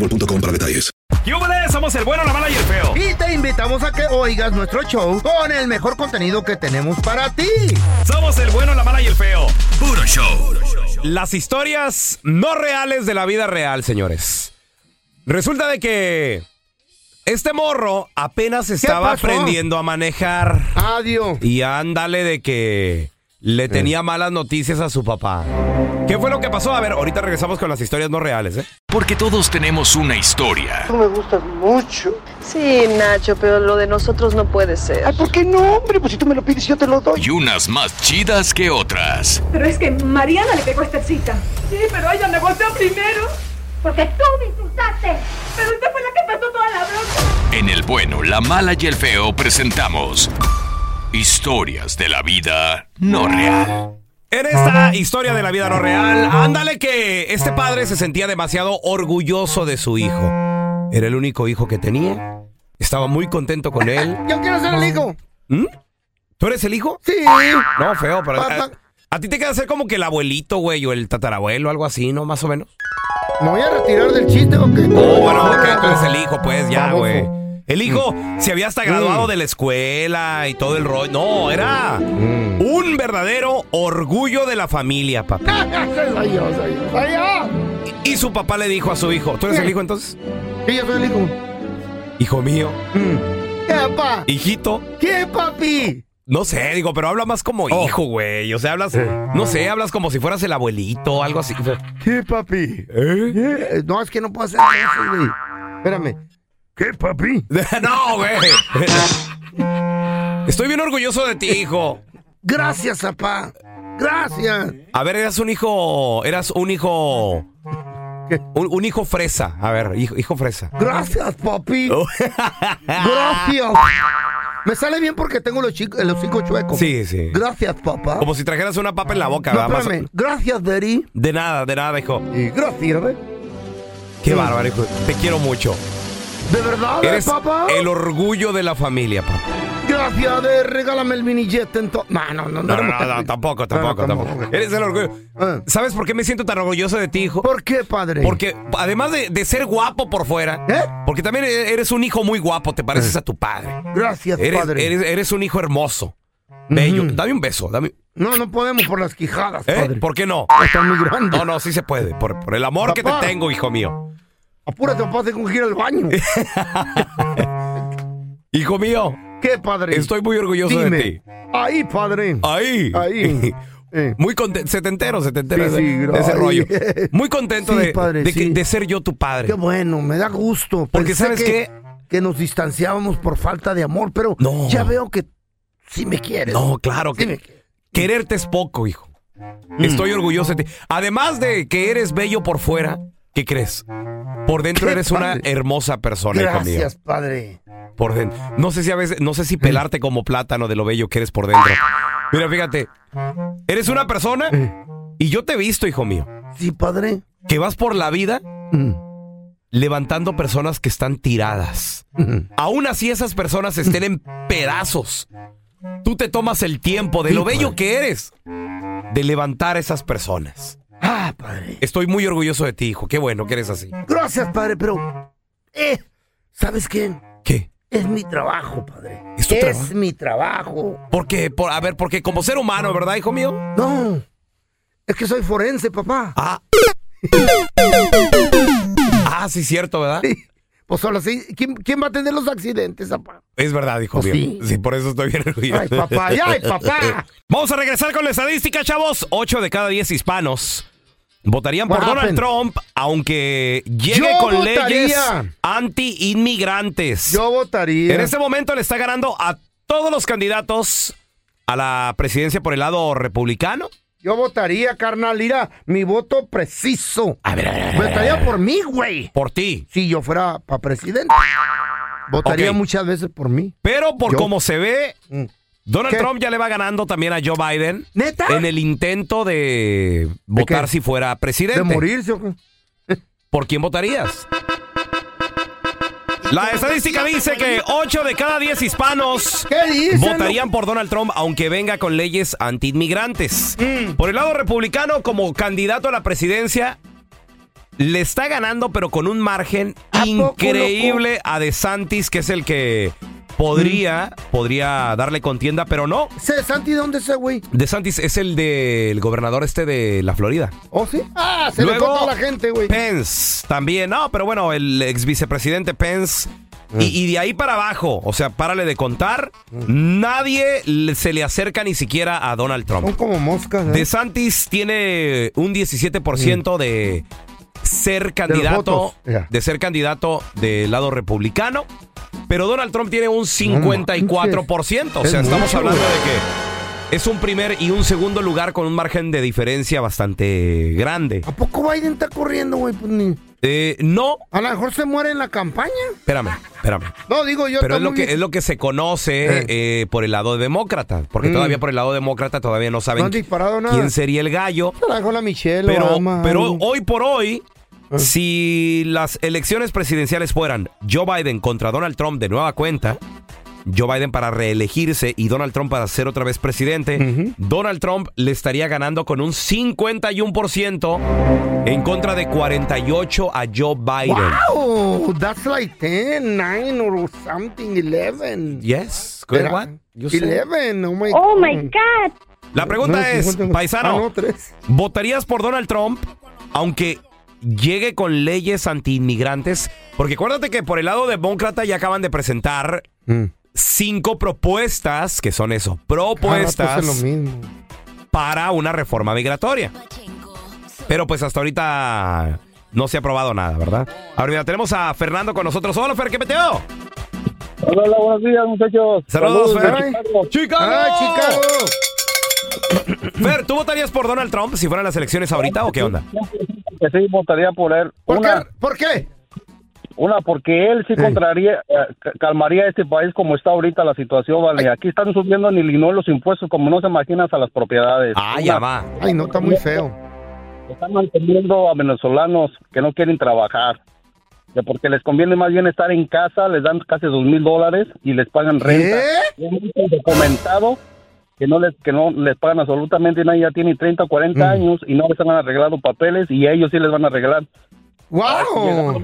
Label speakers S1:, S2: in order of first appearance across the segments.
S1: boostmobile.com para detalles.
S2: ¡Yúbales! Somos el bueno, la mala y el feo.
S3: Y te invitamos a que oigas nuestro show con el mejor contenido que tenemos para ti.
S2: Somos el bueno, la mala y el feo.
S1: Puro show.
S2: Las historias no reales de la vida real, señores. Resulta de que este morro apenas estaba
S3: pasó?
S2: aprendiendo a manejar.
S3: Adiós.
S2: Y ándale de que le tenía malas noticias a su papá. ¿Qué fue lo que pasó? A ver, ahorita regresamos con las historias no reales, ¿eh?
S1: Porque todos tenemos una historia.
S4: Tú me gustas mucho.
S5: Sí, Nacho, pero lo de nosotros no puede ser.
S4: Ay, ¿por qué no, hombre? Pues si tú me lo pides, yo te lo doy.
S1: Y unas más chidas que otras.
S6: Pero es que Mariana le pegó esta cita. Sí, pero ella me golpeó primero. Porque tú me insultaste. Pero usted fue la que pasó toda la bronca.
S1: En el bueno, la mala y el feo presentamos historias de la vida no real.
S2: En esta historia de la vida no real, ándale que este padre se sentía demasiado orgulloso de su hijo. Era el único hijo que tenía. Estaba muy contento con él.
S3: Yo quiero ser el hijo.
S2: ¿Mm? ¿Tú eres el hijo?
S3: Sí.
S2: No, feo, pero... A, a ti te queda ser como que el abuelito, güey, o el tatarabuelo, algo así, ¿no? Más o menos.
S3: ¿Me voy a retirar del chiste o qué?
S2: Oh, bueno, ok, tú eres el hijo, pues, ya, güey. El hijo se había hasta graduado de la escuela y todo el rollo. No, era un verdadero orgullo de la familia, papá.
S3: Soy yo, soy yo. Soy yo.
S2: Y su papá le dijo a su hijo, ¿tú eres el hijo entonces?
S3: Sí, yo soy el hijo.
S2: Hijo mío,
S3: ¿Qué, papá?
S2: hijito.
S3: ¿Qué, papi?
S2: No sé, digo, pero habla más como hijo, güey. O sea, hablas, no sé, hablas como si fueras el abuelito, algo así.
S3: ¿Qué, papi? ¿Eh? No, es que no puedo hacer eso, güey. Espérame. ¿Qué, papi?
S2: no, güey. Estoy bien orgulloso de ti, hijo.
S3: Gracias, papá. Gracias.
S2: A ver, eras un hijo, eras un hijo, un, un hijo fresa. A ver, hijo, hijo fresa.
S3: Gracias, papi.
S2: Oh.
S3: Gracias. Me sale bien porque tengo los, chicos, los hocico chuecos.
S2: Sí, sí.
S3: Gracias, papá.
S2: Como si trajeras una papa en la boca.
S3: No,
S2: ¿verdad? Más-.
S3: Gracias, Daddy.
S2: De nada, de nada, hijo.
S3: Y gracias, ¿ves?
S2: Qué bárbaro, hijo. Te quiero mucho.
S3: ¿De verdad, eh,
S2: Eres
S3: papá?
S2: el orgullo de la familia, papá.
S3: Gracias, de regálame el mini jet entonces. No, no, no.
S2: No, no, no, no, tampoco, tampoco,
S3: No,
S2: tampoco.
S3: tampoco.
S2: Eres el orgullo.
S3: Ah.
S2: ¿Sabes por qué me siento tan orgulloso de ti, hijo?
S3: ¿Por qué, padre?
S2: Porque además de, de ser guapo por fuera,
S3: ¿Eh?
S2: porque también eres un hijo muy guapo, te pareces a tu padre.
S3: Gracias,
S2: Eres,
S3: padre.
S2: eres, eres un hijo hermoso, bello. Dame un beso, dame.
S3: No, no podemos por las quijadas,
S2: ¿Eh?
S3: padre.
S2: ¿Por qué no?
S3: Están muy grandes.
S2: No, no, sí se puede. Por, por el amor que te tengo, hijo mío.
S3: Apúrate, papá, tengo que ir al baño.
S2: Hijo mío,
S3: ¿Qué, padre?
S2: estoy muy orgulloso
S3: Dime.
S2: de ti.
S3: Ahí, padre.
S2: Ahí.
S3: Ahí. Eh.
S2: Muy contento, setentero, setentero
S3: Sí, sí,
S2: de ese rollo. Muy contento
S3: Sí,
S2: de,
S3: padre,
S2: de, que-
S3: sí.
S2: de ser yo tu padre.
S3: Qué bueno, me da gusto.
S2: Porque
S3: Pensé
S2: ¿sabes
S3: que? Que nos distanciábamos por falta de amor, pero
S2: No.
S3: ya veo que sí me quieres.
S2: No, claro que
S3: me
S2: quererte es poco, hijo.
S3: Mm.
S2: Estoy orgulloso de ti. Además de que eres bello por fuera, ¿qué crees? Por dentro eres una hermosa persona, hijo mío.
S3: Gracias, padre.
S2: Por dentro. No sé si a veces, no sé si pelarte como plátano de lo bello que eres por dentro. Mira, fíjate, eres una persona y yo te he visto, hijo mío,
S3: Sí, padre.
S2: que vas por la vida
S3: Mm.
S2: levantando personas que están tiradas. Aún así esas personas estén en pedazos. Tú te tomas el tiempo de lo bello que eres de levantar a esas personas.
S3: Ah, padre.
S2: Estoy muy orgulloso de ti, hijo. Qué bueno que eres así.
S3: Gracias, padre, pero. Eh, ¿sabes qué?
S2: ¿Qué?
S3: Es mi trabajo, padre.
S2: ¿Es tu trabajo?
S3: mi trabajo.
S2: Porque, por, a ver, porque como ser humano, ¿verdad, hijo mío?
S3: No. Es que soy forense, papá.
S2: Ah. ah, sí, cierto, ¿verdad?
S3: Pues solo así. ¿Quién, quién va a atender los accidentes, papá?
S2: Es verdad, hijo
S3: Pues
S2: mío.
S3: sí.
S2: Sí, por eso estoy bien orgulloso.
S3: Ay, papá, ay, papá.
S2: Vamos a regresar con la estadística, chavos. 8 de cada 10 hispanos votarían por
S3: What
S2: Donald
S3: happened?
S2: Trump, aunque llegue
S3: Yo
S2: con
S3: votaría.
S2: leyes anti-inmigrantes.
S3: Yo votaría.
S2: En este momento le está ganando a todos los candidatos a la presidencia por el lado republicano.
S3: Yo votaría, carnal. Mira, mi voto preciso.
S2: A ver, a ver, a ver.
S3: Votaría por mí, güey.
S2: Por ti.
S3: Si yo fuera para presidente. Votaría
S2: Ok.
S3: muchas veces por mí.
S2: Pero por
S3: Yo-
S2: como se ve,
S3: Mm.
S2: Donald
S3: ¿Qué?
S2: Trump ya le va ganando también a Joe Biden.
S3: ¿Neta?
S2: En el intento de votar si fuera presidente.
S3: De morirse.
S2: ¿Por quién votarías? La estadística dice que 8 de cada 10 hispanos votarían por Donald Trump aunque venga con leyes antiinmigrantes.
S3: Mm.
S2: Por el lado republicano, como candidato a la presidencia, le está ganando, pero con un margen
S3: ¿A poco,
S2: increíble a DeSantis, que es el que podría,
S3: Mm.
S2: podría darle contienda, pero no.
S3: ¿Se Santi dónde ese, güey?
S2: DeSantis es el del gobernador este de la Florida.
S3: ¿Oh, sí? Ah, se le
S2: Luego,
S3: fue toda la gente, güey.
S2: Pence también, no, pero bueno, el ex vicepresidente Pence. Y, y de ahí para abajo, o sea, párale de contar, nadie le- se le acerca ni siquiera a Donald
S3: Son
S2: Trump.
S3: como moscas, ¿eh?
S2: DeSantis tiene un 17% de ser candidato, de ser candidato del lado republicano, pero Donald Trump tiene un 54%, o sea,
S3: Es
S2: estamos
S3: mucho,
S2: hablando de que es un primer y un segundo lugar con un margen de diferencia bastante grande.
S3: ¿A poco Biden está corriendo, güey? Pues ni...
S2: Eh, no,
S3: A lo mejor se muere en la campaña.
S2: espérame, espérame.
S3: No, digo yo.
S2: Pero
S3: está
S2: es lo
S3: muy
S2: que
S3: bien.
S2: es lo que se conoce eh, por el lado demócrata, porque
S3: Mm.
S2: todavía por el lado demócrata todavía no
S3: No
S2: saben
S3: han disparado nada.
S2: quién sería el gallo.
S3: A lo mejor la Michelle
S2: Pero, pero
S3: algo.
S2: hoy por hoy. Si las elecciones presidenciales fueran Joe Biden contra Donald Trump de nueva cuenta, Joe Biden para reelegirse y Donald Trump para ser otra vez presidente, Donald Trump le estaría ganando con un 51% en contra de 48 a Joe Biden.
S3: Wow, that's like 10, 9 or something, 11.
S2: Yes, good
S3: Era-
S2: what? You said-
S3: 11, oh my
S5: Oh my God.
S2: La pregunta
S3: No,
S2: es,
S3: 50,
S2: paisano,
S3: Ah, no, 3.
S2: ¿votarías por Donald Trump aunque llegue con leyes antiinmigrantes? Porque acuérdate que por el lado demócrata ya acaban de presentar cinco propuestas, que son eso, propuestas
S3: lo mismo.
S2: para una reforma migratoria. Pero pues hasta ahorita no se ha aprobado nada, ¿verdad? Ahora mira, tenemos a Fernando con nosotros. Hola, Fer, ¿qué peteo?
S7: Hola, hola, buenos días, muchachos.
S2: Saludos, Fer. ¡Chicago!
S3: ¡Ay, Chicago!
S2: Fer, ¿tú votarías por Donald Trump si fueran las elecciones ahorita o qué onda?
S7: Que sí votaría por él.
S3: ¿Por
S7: Una,
S3: qué? ¿Por qué?
S7: una porque él sí contraría, eh, ca- calmaría este país como está ahorita la situación, vale. Aquí están subiendo en Illinois los impuestos como no se imaginas a las propiedades.
S2: Ah,
S7: Una,
S2: ya va.
S3: Ay, no, está muy feo.
S7: Están manteniendo a venezolanos que no quieren trabajar. Que porque les conviene más bien estar en casa, les dan casi dos mil dólares y les pagan renta.
S3: ¿Qué?
S7: Es que no les que no les pagan absolutamente nada, ya tiene 30 o 40
S3: Mm.
S7: años y no les han arreglado papeles y ellos sí les van a arreglar.
S3: ¡Wow!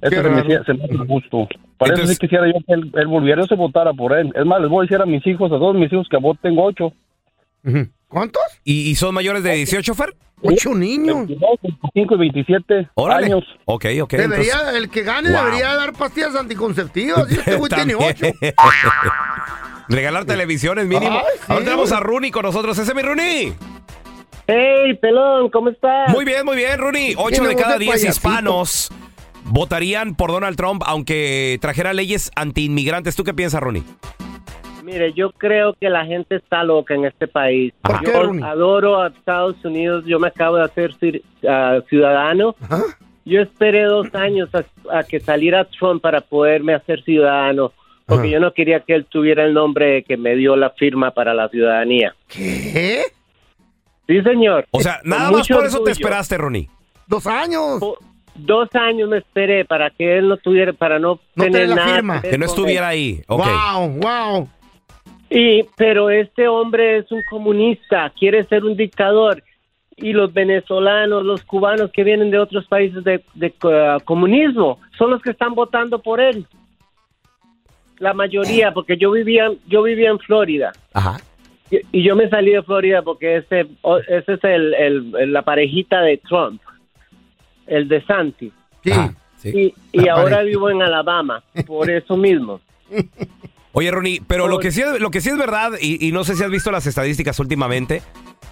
S7: Eso se me, se me hace justo. Por eso
S2: Entonces-
S7: sí quisiera yo que él, él volviera, yo se votara por él. Es más, les voy a decir a mis hijos, a todos mis hijos que voten tengo ocho.
S3: ¿Cuántos?
S2: ¿Y, y son mayores de 18, Fer?
S3: Ocho niños.
S7: 22, 25 y 27
S2: Órale.
S7: años.
S2: Ok, ok.
S3: Debería,
S2: entonces-
S3: el que gane
S2: Wow.
S3: debería dar pastillas anticonceptivas. Y este güey tiene ocho.
S2: Regalar televisiones mínimo.
S3: Ay, sí,
S2: Ahora tenemos a Rooney con nosotros. Ese es mi Rooney.
S7: Hey, pelón, ¿cómo estás?
S2: Muy bien, muy bien, Rooney. Ocho de cada diez hispanos votarían por Donald Trump aunque trajera leyes antiinmigrantes. ¿Tú qué piensas, Rooney?
S8: Mire, yo creo que la gente está loca en este país.
S3: ¿Por qué,
S8: yo adoro a Estados Unidos, yo me acabo de hacer ah, ciudadano.
S3: Ajá.
S8: Yo esperé dos años a, a que saliera Trump para poderme hacer ciudadano, porque
S3: Ajá.
S8: yo no quería que él tuviera el nombre que me dio la firma para la ciudadanía.
S3: ¿Qué?
S8: Sí, señor.
S2: O sea,
S8: Con
S2: nada más por eso te esperaste, Rooney.
S3: Dos años.
S8: Dos años me esperé para que él no tuviera, para no,
S3: No
S8: tener
S3: la
S8: nada
S3: firma.
S2: Que no estuviera
S8: él.
S2: ahí. Ok.
S3: Wow, wow.
S8: Y, pero este hombre es un comunista, quiere ser un dictador. Y los venezolanos, los cubanos que vienen de otros países de, de, uh, comunismo, son los que están votando por él. La mayoría, porque yo vivía, yo vivía en Florida.
S2: Ajá.
S8: Y, y yo me salí de Florida porque ese, o- ese es el, el- el- la parejita de Trump, el de Santi.
S3: Sí.
S8: Y, y ahora vivo en Alabama, por eso mismo.
S2: Oye, Ronnie, pero lo que sí es, lo que sí es verdad, y, y no sé si has visto las estadísticas últimamente,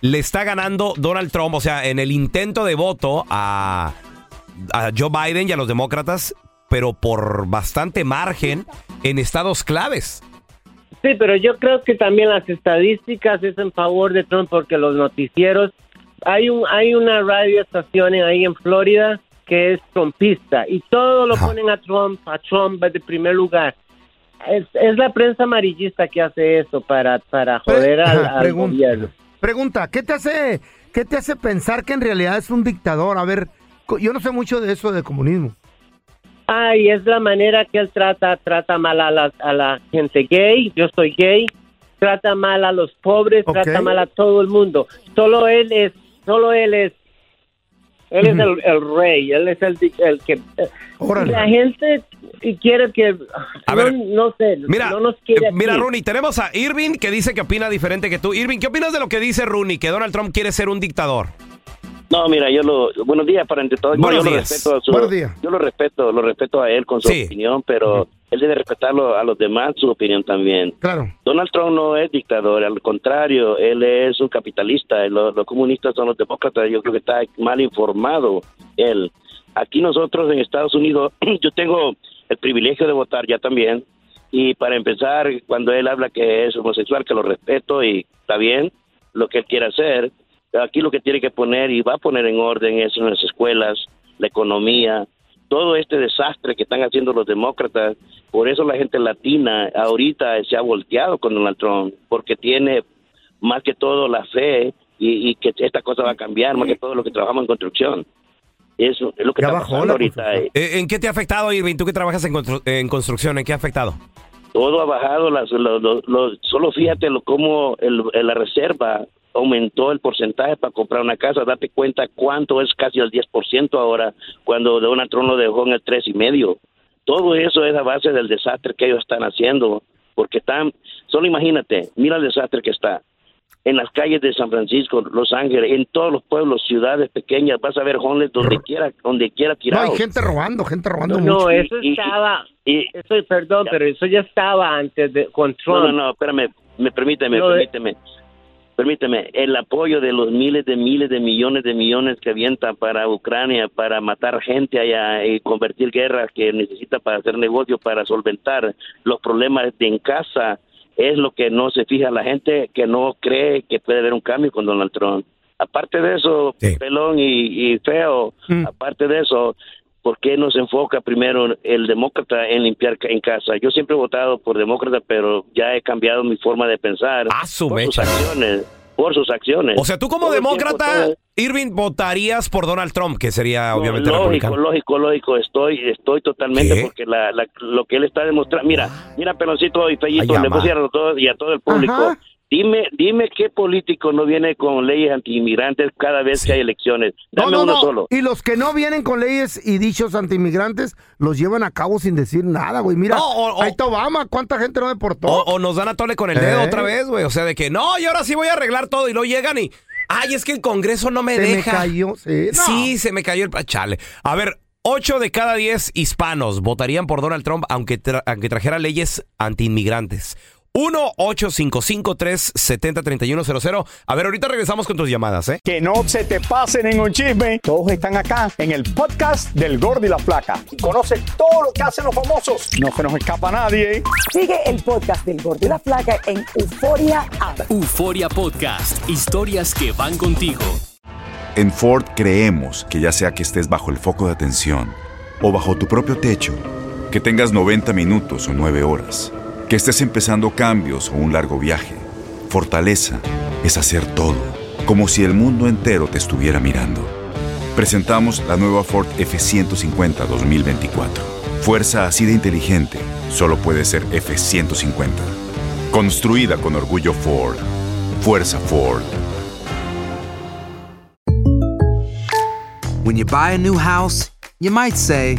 S2: le está ganando Donald Trump, o sea, en el intento de voto a, a Joe Biden y a los demócratas, pero por bastante margen en estados claves.
S8: Sí, pero yo creo que también las estadísticas es en favor de Trump porque los noticieros, hay un hay una radioestación ahí en Florida que es trumpista y todo lo
S2: Ajá.
S8: ponen a Trump, a Trump de primer lugar. Es, es la prensa amarillista que hace eso para, para joder
S3: Pre-
S8: al, al
S3: pregunta.
S8: gobierno.
S3: Pregunta, ¿qué te hace qué te hace pensar que en realidad es un dictador? A ver, yo no sé mucho de eso de comunismo.
S8: Ay, es la manera que él trata, trata mal a la, a la gente gay, yo soy gay, trata mal a los pobres, trata mal a todo el mundo. Solo él es, solo él es, él es el, el rey, él es el, di- el que...
S3: Órale.
S8: La gente quiere que...
S2: A
S8: no,
S2: ver,
S8: no sé,
S2: Mira,
S8: no nos quiere
S2: eh, mira. Rooney, tenemos a Irving que dice que opina diferente que tú. Irving, ¿qué opinas de lo que dice Rooney, que Donald Trump quiere ser un dictador?
S9: No, mira, yo lo buenos días para entre todos.
S2: Buenos
S9: yo lo
S2: días.
S9: respeto a su-
S3: Buenos días.
S9: Yo lo respeto, lo respeto a él con su
S2: Sí.
S9: opinión, pero él debe respetarlo a los demás su opinión también.
S3: Claro.
S9: Donald Trump no es dictador, al contrario, él es un capitalista. Los, los comunistas son los demócratas. Yo creo que está mal informado él. Aquí nosotros en Estados Unidos, yo tengo el privilegio de votar ya también. Y para empezar, cuando él habla que es homosexual, que lo respeto y está bien lo que él quiere hacer, aquí lo que tiene que poner y va a poner en orden es en las escuelas, la economía, todo este desastre que están haciendo los demócratas. Por eso la gente latina ahorita se ha volteado con Donald Trump, porque tiene más que todo la fe y, y que esta cosa va a cambiar, más que todo lo que trabajamos en construcción. Eso es lo que
S3: Ya
S9: está
S3: bajó
S9: pasando ahorita. eh.
S2: Eh, ¿En qué te ha afectado, Irving? Tú que trabajas en, constru- en construcción, ¿en qué ha afectado?
S9: todo ha bajado, las, lo- lo- lo- solo fíjate lo, cómo el- la reserva aumentó el porcentaje para comprar una casa, date cuenta cuánto es casi el 10% ahora, cuando Donald Trump lo dejó en el tres y medio. Todo eso es a base del desastre que ellos están haciendo, porque están, solo imagínate, mira el desastre que está. En las calles de San Francisco, Los Ángeles, en todos los pueblos, ciudades pequeñas, vas a ver homeless donde quiera, donde quiera
S3: No,
S9: tirados.
S3: hay gente robando, gente robando
S8: No,
S3: mucho.
S8: eso estaba,
S9: y-
S8: eso, perdón, pero eso ya estaba antes de, con
S9: No,
S8: Trump.
S9: no, no, espérame, me permíteme,
S8: No, eh.
S9: permíteme. Permíteme, el apoyo de los miles de miles de millones de millones que avientan para Ucrania, para matar gente allá y convertir guerras que necesita para hacer negocio, para solventar los problemas de en casa, es lo que no se fija la gente que no cree que puede haber un cambio con Donald Trump. Aparte de eso,
S2: Sí.
S9: pelón y, y feo,
S3: Mm.
S9: aparte de eso, ¿por qué no se enfoca primero el demócrata en limpiar ca- en casa? Yo siempre he votado por demócrata, pero ya he cambiado mi forma de pensar
S2: Ah, su
S9: por sus acciones, por sus acciones.
S2: O sea, tú como
S9: Todo el tiempo,
S2: demócrata, Irving, votarías por Donald Trump, que sería obviamente
S9: lógico,
S2: republicano.
S9: lógico, lógico, estoy, estoy totalmente
S2: ¿Qué?
S9: porque la, la- lo que él está demostrando, mira, mira, peloncito y Fellito,
S2: Ay,
S9: le voy a todos y a todo el público,
S3: Ajá.
S9: Dime, dime qué político no viene con leyes antiinmigrantes cada vez que hay elecciones,
S3: No,
S9: dame
S3: no,
S9: uno
S3: no.
S9: solo.
S3: Y los que no vienen con leyes y dichos antiinmigrantes los llevan a cabo sin decir nada, güey. Mira,
S2: No, o- o-
S3: ahí está Obama, ¿cuánta gente no deportó?
S2: O, o nos dan a tole con el dedo
S3: ¿Eh?
S2: otra vez, güey. O sea, de que no, y ahora sí voy a arreglar todo. Y luego llegan y. Ay, es que el Congreso no me
S3: Se me
S2: deja.
S3: cayó, sí, no.
S2: Sí, se me cayó el. pa- Chale. A ver, 8 de cada 10 hispanos votarían por Donald Trump aunque, tra- aunque trajera leyes antiinmigrantes. 1-855-370-3100. A ver, ahorita regresamos con tus llamadas, ¿eh?
S10: Que no se te pasen en un chisme. Todos están acá en el podcast del Gordi y la Flaca. Y conoce todo lo que hacen los famosos. No se nos escapa nadie.
S11: Sigue el podcast del Gordo y la Flaca en Euforia App.
S12: Euforia Podcast, historias que van contigo.
S13: En Ford creemos que ya sea que estés bajo el foco de atención o bajo tu propio techo, que tengas 90 minutos o 9 horas, que estés empezando cambios o un largo viaje, fortaleza es hacer todo, como si el mundo entero te estuviera mirando. Presentamos la nueva Ford F150 2024. Fuerza así de inteligente solo puede ser F150. Construida con orgullo Ford. Fuerza Ford.
S14: When you buy a new house, you might say,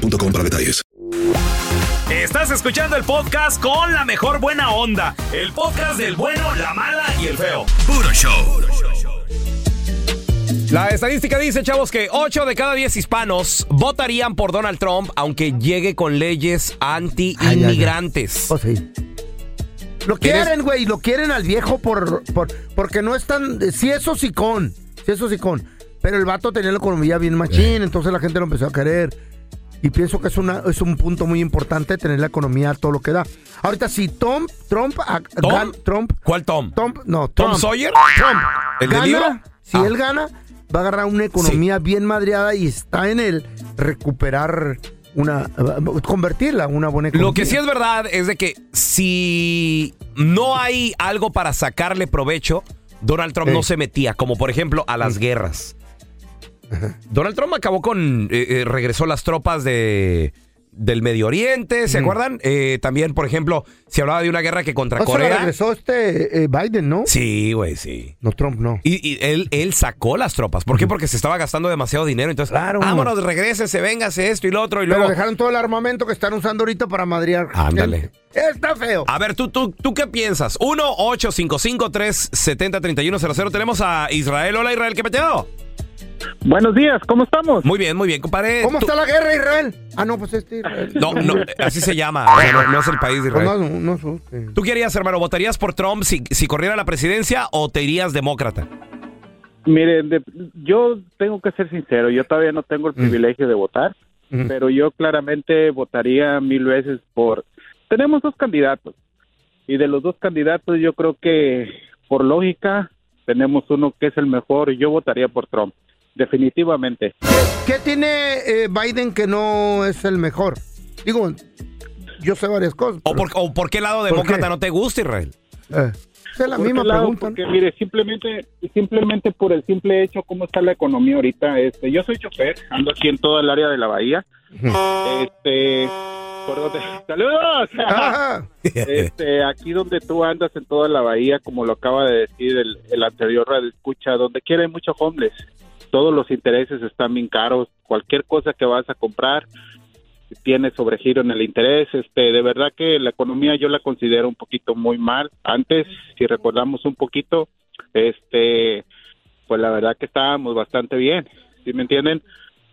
S1: boostmobile.com para detalles.
S15: Estás escuchando el podcast con la mejor buena onda. El podcast del bueno, la mala y el feo. Puro show.
S2: La estadística dice, chavos, que 8 de cada 10 hispanos votarían por Donald Trump aunque llegue con leyes anti-inmigrantes.
S3: Oh, sí. Lo quieren, güey, lo quieren al viejo por, por porque no es tan... Sí es hocicón, sí es hocicón. Pero el vato tenía la economía bien machín, entonces la gente lo empezó a querer. Y pienso que es, una, es un punto muy importante tener la economía a todo lo que da. Ahorita, si Tom, Trump, a- gan- Trump,
S2: ¿Cuál Tom?
S3: Trump, no,
S2: ¿Tom
S3: Trump,
S2: Sawyer?
S3: Trump,
S2: ¿El
S3: gana,
S2: libro?
S3: Si
S2: Ah.
S3: él gana, va a agarrar una economía bien madreada y está en el recuperar una, convertirla en una buena economía.
S2: Lo que sí es verdad es de que si no hay algo para sacarle provecho, Donald Trump no se metía, como por ejemplo a las guerras. Donald Trump acabó con, eh, eh, regresó las tropas de del Medio Oriente, ¿se
S3: Mm.
S2: acuerdan? Eh, también, por ejemplo, se hablaba de una guerra que contra Corea.
S3: regresó este eh, Biden, ¿no?
S2: Sí, güey, sí.
S3: No, Trump no.
S2: Y, y él, él sacó las tropas. ¿Por qué? Porque se estaba gastando demasiado dinero. Entonces,
S3: Claro.
S2: vámonos, regrésese, véngase esto y lo otro. Y
S3: Pero
S2: luego.
S3: dejaron todo el armamento que están usando ahorita para madrear.
S2: Ándale.
S3: Está feo.
S2: A ver, ¿tú, tú, ¿tú qué piensas? 1-855-370-3100. Tenemos a Israel. Hola, Israel, ¿qué peteado?
S16: Buenos días, ¿cómo estamos?
S2: Muy bien, muy bien, compadre.
S3: ¿Cómo
S2: Tú-
S3: está la guerra, Israel? Ah, no, pues este Israel.
S2: No, no, así se llama. O sea, no, no es el país de
S3: Pues
S2: Israel.
S3: no, no, asuste.
S2: ¿Tú qué harías, hermano? ¿Votarías por Trump si, si corriera la presidencia o te irías demócrata?
S16: Mire, de- yo tengo que ser sincero, yo todavía no tengo el privilegio de votar, pero yo claramente votaría mil veces por... Tenemos dos candidatos y de los dos candidatos yo creo que por lógica tenemos uno que es el mejor y yo votaría por Trump, definitivamente.
S3: ¿Qué tiene eh, Biden que no es el mejor? Digo, yo sé varias cosas.
S2: ¿O por, o por qué lado
S3: ¿Por
S2: demócrata
S3: qué?
S2: no te gusta, Israel?
S3: Eh, es la
S16: Por
S3: misma
S16: lado,
S3: pregunta. ¿no?
S16: Porque mire, simplemente, simplemente por el simple hecho cómo está la economía ahorita, este, yo soy chofer, ando aquí en toda el área de la bahía, este, por donde, saludos,
S3: Ajá.
S16: este, aquí donde tú andas en toda la bahía, como lo acaba de decir el, el anterior radio escucha, donde quiera hay muchos homeless, todos los intereses están bien caros, cualquier cosa que vas a comprar tiene sobregiro en el interés, este, de verdad que la economía yo la considero un poquito muy mal. Antes, si recordamos un poquito, este, pues la verdad que estábamos bastante bien, ¿sí me entienden?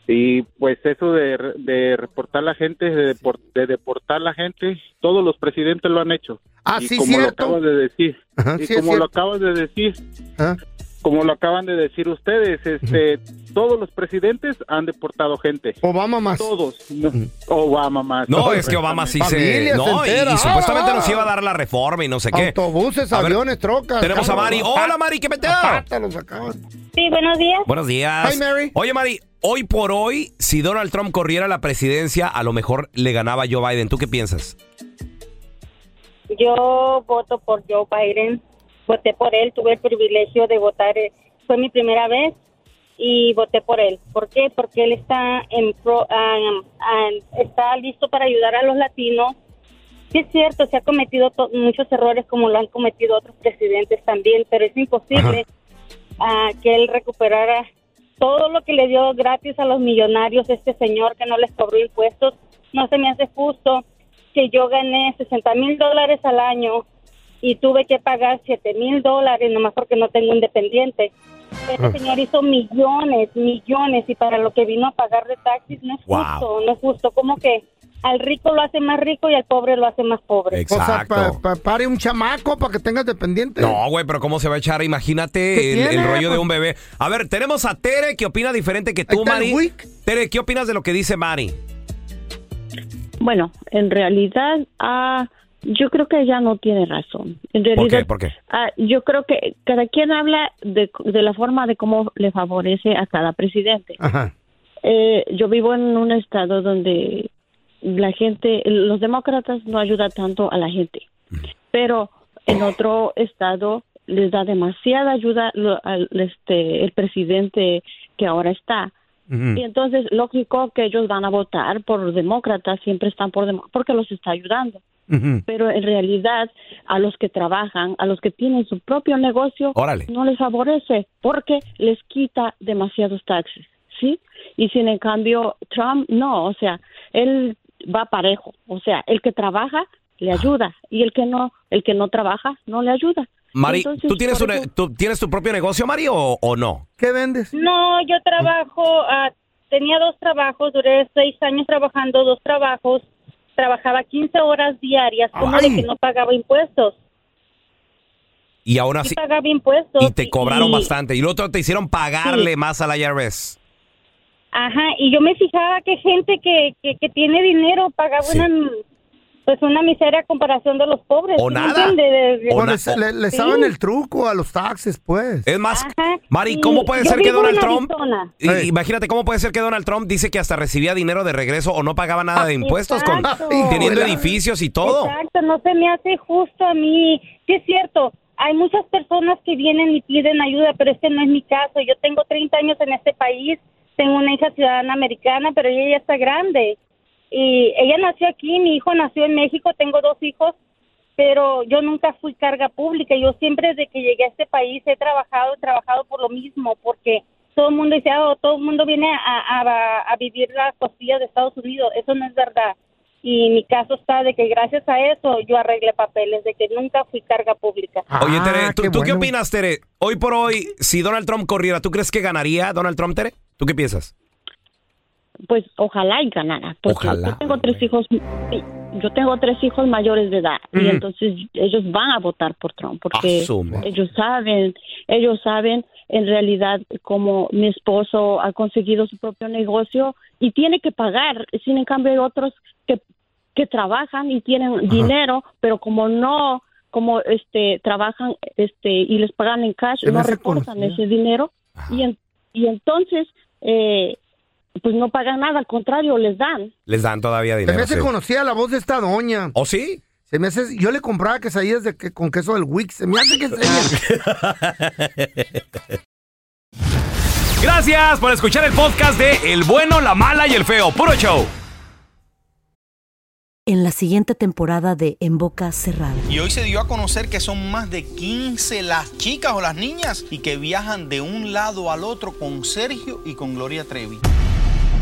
S16: Y pues eso de, de reportar la gente, de, depor- de deportar la gente, todos los presidentes lo han hecho.
S3: Ah,
S16: y
S3: sí,
S16: como lo acabas de decir,
S3: Ajá,
S16: y
S3: sí,
S16: como lo acabas de decir,
S3: Ah.
S16: Como lo acaban de decir ustedes, este, todos los presidentes han deportado gente.
S3: Obama más.
S16: Todos. No, Obama más.
S2: No, es que Obama sí se... No, y,
S3: enteras.
S2: y supuestamente
S3: Ah.
S2: nos iba a dar la reforma y no sé qué.
S3: Autobuses,
S2: A ver,
S3: aviones, trocas.
S2: Tenemos a. Mari. Hola, Mari, ¿qué
S3: acaban.
S17: Sí, buenos días.
S2: Buenos días.
S3: Hi, Mary.
S2: Oye, Mari, hoy por hoy, si Donald Trump corriera la presidencia, a lo mejor le ganaba Joe Biden. ¿Tú qué piensas?
S17: Yo voto por Joe Biden. Voté por él, tuve el privilegio de votar. eh, Fue mi primera vez y voté por él. ¿Por qué? Porque él está en pro- ah, está listo para ayudar a los latinos. Sí es cierto, se ha cometido muchos errores como lo han cometido otros presidentes también, pero es imposible ah, que él recuperara todo lo que le dio gratis a los millonarios este señor que no les cobró impuestos. no se me hace justo que yo gané 60 mil dólares al año y tuve que pagar 7 mil dólares nomás porque no tengo independiente. Este
S2: Ah.
S17: señor hizo millones, millones y para lo que vino a pagar de taxis no es
S3: Wow.
S17: justo, no es justo. Como que al rico lo hace más rico y al pobre lo hace más pobre.
S3: O sea, pa- pa- pare un chamaco para que tengas dependiente.
S2: No, güey, pero ¿cómo se va a echar? Imagínate
S3: ¿Qué
S2: el, rollo de
S3: Pues-
S2: un bebé. A ver, tenemos a Tere que opina diferente que tú, Mari. Tere, ¿qué opinas de lo que dice Mari?
S18: Bueno, en realidad, ah, yo creo que ella no tiene razón. En
S2: ¿Por
S18: realidad,
S2: qué? ¿Por qué?
S18: ah, yo creo que cada quien habla de, de la forma de cómo le favorece a cada presidente.
S3: Ajá.
S18: Eh, yo vivo en un estado donde la gente, los demócratas no ayudan tanto a la gente, pero en otro estado les da demasiada ayuda al este el presidente que ahora está. Y entonces, lógico que ellos van a votar por demócratas, siempre están por demo- porque los está ayudando. Pero en realidad, a los que trabajan, a los que tienen su propio negocio,
S2: Órale.
S18: no les favorece porque les quita demasiados taxes, ¿sí? Y sin en cambio, Trump no, o sea, él va parejo, o sea, el que trabaja le ayuda y el que no, el que no trabaja no le ayuda.
S2: Mari,
S18: Entonces,
S2: ¿tú tienes, tú tu propio negocio, Mari, o, o no?
S3: ¿Qué vendes?
S17: No, yo trabajo, ah, tenía dos trabajos, duré seis años trabajando dos trabajos, trabajaba 15 horas diarias, como de que no pagaba impuestos.
S2: Y aún
S17: Sí
S2: así,
S17: pagaba impuestos.
S2: y te cobraron
S17: y-
S2: bastante. Y el otro te hicieron pagarle
S17: Sí.
S2: más a la IRS.
S17: Ajá, y yo me fijaba que gente que, que, que tiene dinero pagaba una, pues una miseria a comparación de los pobres.
S3: O
S17: ¿sí me
S3: nada.
S17: entiende? De- de-
S3: O les, le, les
S17: Sí.
S3: saben el truco a los taxes, pues.
S2: Es más,
S17: Ajá,
S2: Mari,
S17: y
S2: ¿cómo puede
S17: yo
S2: ser que Donald Trump... Imagínate cómo puede ser que Donald Trump dice que hasta recibía dinero de regreso o no pagaba nada de impuestos con teniendo
S17: Hola.
S2: edificios y todo.
S17: Exacto, no se me hace justo a mí. Sí es cierto, hay muchas personas que vienen y piden ayuda, pero este no es mi caso. Yo tengo 30 años en este país, tengo una hija ciudadana americana, pero ella ya está grande. Y ella nació aquí, mi hijo nació en México, tengo dos hijos, pero yo nunca fui carga pública. Yo siempre desde que llegué a este país he trabajado, he trabajado por lo mismo, porque todo el mundo dice, "Oh, todo el mundo viene a, a, a vivir las costillas de Estados Unidos. Eso no es verdad. Y mi caso está de que gracias a eso yo arreglé papeles, de que nunca fui carga pública.
S2: Oye, Tere,
S3: Ah,
S2: ¿tú,
S3: qué
S2: tú qué
S3: bueno.
S2: opinas, Tere? Hoy por hoy, si Donald Trump corriera, ¿tú crees que ganaría Donald Trump, Tere? ¿Tú qué piensas?
S18: Pues ojalá y ganara porque
S2: Ojalá,
S18: yo tengo tres hijos yo tengo tres hijos mayores de edad y entonces ellos van a votar por Trump porque
S2: Asume.
S18: ellos saben ellos saben en realidad como mi esposo ha conseguido su propio negocio y tiene que pagar. Sin en cambio hay otros que que trabajan y tienen dinero pero como no como este trabajan este y les pagan en cash no reportan ese dinero. Y en- y entonces eh, pues no pagan nada, al contrario, les dan.
S2: Les dan todavía
S3: Se
S2: dinero.
S3: me hace
S2: sí.
S3: conocida la voz de esta doña.
S2: ¿Oh, sí?
S3: Se me hace, yo le compraba quesadillas de que, con queso del Wix. Se me hace que.
S15: Gracias por escuchar el podcast de El bueno, la mala y el feo. Puro show.
S19: En la siguiente temporada de En Boca Cerrada.
S20: Y hoy se dio a conocer que son más de 15 las chicas o las niñas y que viajan de un lado al otro con Sergio y con Gloria Trevi.